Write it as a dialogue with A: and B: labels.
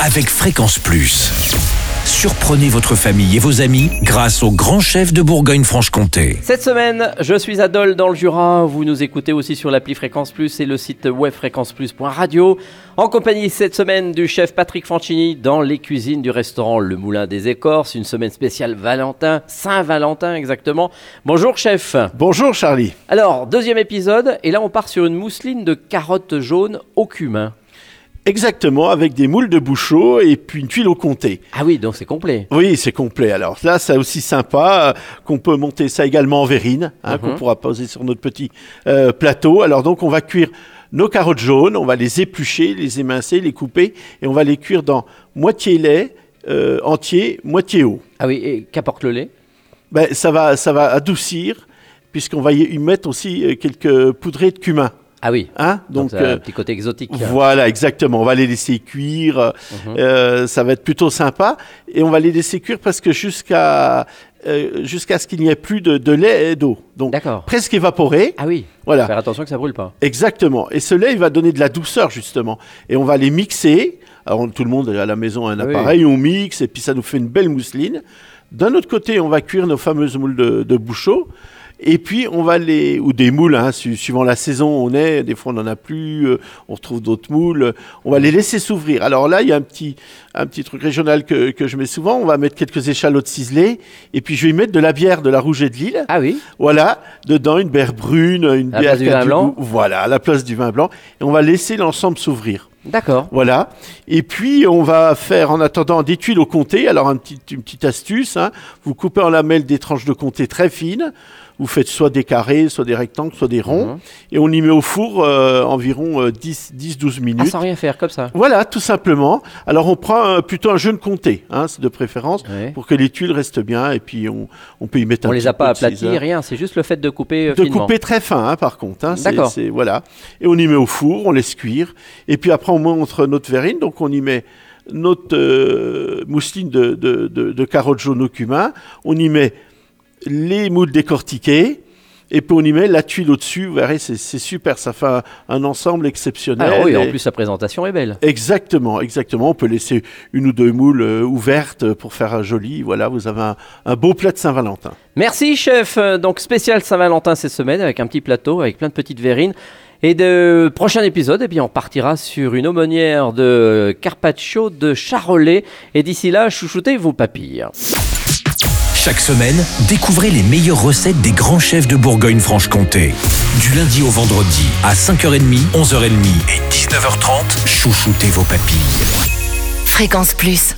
A: avec Fréquence Plus. Surprenez votre famille et vos amis grâce au grand chef de Bourgogne-Franche-Comté.
B: Cette semaine, je suis à Dole dans le Jura. Vous nous écoutez aussi sur l'appli Fréquence Plus et le site web fréquenceplus.radio. En compagnie cette semaine du chef Patrick Fancini dans les cuisines du restaurant Le Moulin des Écorces. Une semaine spéciale Valentin, Saint-Valentin exactement. Bonjour chef.
C: Bonjour Charlie.
B: Alors, deuxième épisode, et là on part sur une mousseline de carottes jaunes au cumin.
C: Exactement, avec des moules de bouchot et puis une tuile au comté.
B: Ah oui, donc c'est complet.
C: Oui, c'est complet. Alors là, c'est aussi sympa euh, qu'on peut monter ça également en verrine, hein, qu'on pourra poser sur notre petit euh, plateau. Alors donc, on va cuire nos carottes jaunes, on va les éplucher, les émincer, les couper, et on va les cuire dans moitié lait euh, entier, moitié eau.
B: Ah oui, et qu'apporte le lait?
C: Ben, ça, va, ça va adoucir, puisqu'on va y mettre aussi quelques poudrées de cumin.
B: Ah oui.
C: Hein
B: Donc, a
C: euh,
B: un petit côté exotique.
C: Voilà, exactement. On va les laisser cuire. euh,
B: Mhm.
C: euh, ça va être plutôt sympa. Et on va les laisser cuire presque jusqu'à euh, jusqu'à ce qu'il n'y ait plus de, de lait et d'eau. Donc presque évaporé.
B: Ah oui.
C: Voilà.
B: Faire attention que ça brûle pas.
C: Exactement. Et ce lait, il va donner de la douceur justement. Et on va les mixer. Alors tout le monde à la maison a un
B: oui.
C: appareil, on mixe et puis ça nous fait une belle mousseline. D'un autre côté, on va cuire nos fameuses moules de, de bouchot. Et puis on va les ou des moules, hein, su- suivant la saison où on est. Des fois on n'en a plus, euh, on retrouve d'autres moules. On va les laisser s'ouvrir. Alors là, il y a un petit un petit truc régional que, que je mets souvent. On va mettre quelques échalotes ciselées et puis je vais y mettre de la bière de la Rouge et de Lille.
B: Ah oui.
C: Voilà, dedans une bière brune, une
B: À la
C: bière
B: place du vin blanc
C: goût. Voilà, à la place du vin blanc. Et on va laisser l'ensemble s'ouvrir.
B: D'accord.
C: Voilà. Et puis, on va faire en attendant des tuiles au comté. Alors, un petit- une petite astuce, hein. vous coupez en lamelles des tranches de comté très fines. Vous faites soit des carrés, soit des rectangles, soit des ronds.
B: Mhm.
C: Et on y met au four euh, environ euh, 10 10-12
B: Ah,
C: minutes.
B: sans rien faire, comme ça.
C: Voilà, tout simplement. Alors, on prend euh, plutôt un jeune comté, hein, de préférence,
B: Ouais.
C: pour que les tuiles restent bien. Et puis, on, on peut y mettre
B: On
C: un
B: les
C: petit
B: a pas
C: Caesar.
B: rien. C'est juste le fait de couper euh,
C: De
B: finement.
C: couper très fin, hein, par contre.
B: D'accord.
C: Voilà. Et on y met au four, on laisse cuire. Et puis après, on montre notre verrine. Donc, on y met notre euh, mousseline de, de, de- de carottes jaunes au cumin. On y met les moules décortiqués. Et puis, on y met la tuile au-dessus. Vous verrez, c'est super. Ça fait un, un ensemble exceptionnel.
B: Ah oui, en
C: Et-
B: plus, la présentation est belle.
C: Exactement, exactement. On peut laisser une ou deux moules euh, ouvertes pour faire un joli. Voilà, vous avez un, un beau plat de Saint-Valentin.
B: Merci, chef. Euh, Donc, spécial Saint-Valentin cette semaine avec un petit plateau, avec plein de petites verrines. Et de prochain épisode, eh bien, on partira sur une aumônière de carpaccio de charolais. Et d'ici là, chouchoutez vos papilles.
A: Chaque semaine, découvrez les meilleures recettes des grands chefs de Bourgogne-Franche-Comté. Du lundi au vendredi, à 5h30, 11h30 et 19h30, chouchoutez vos papilles.
D: Fréquence Plus.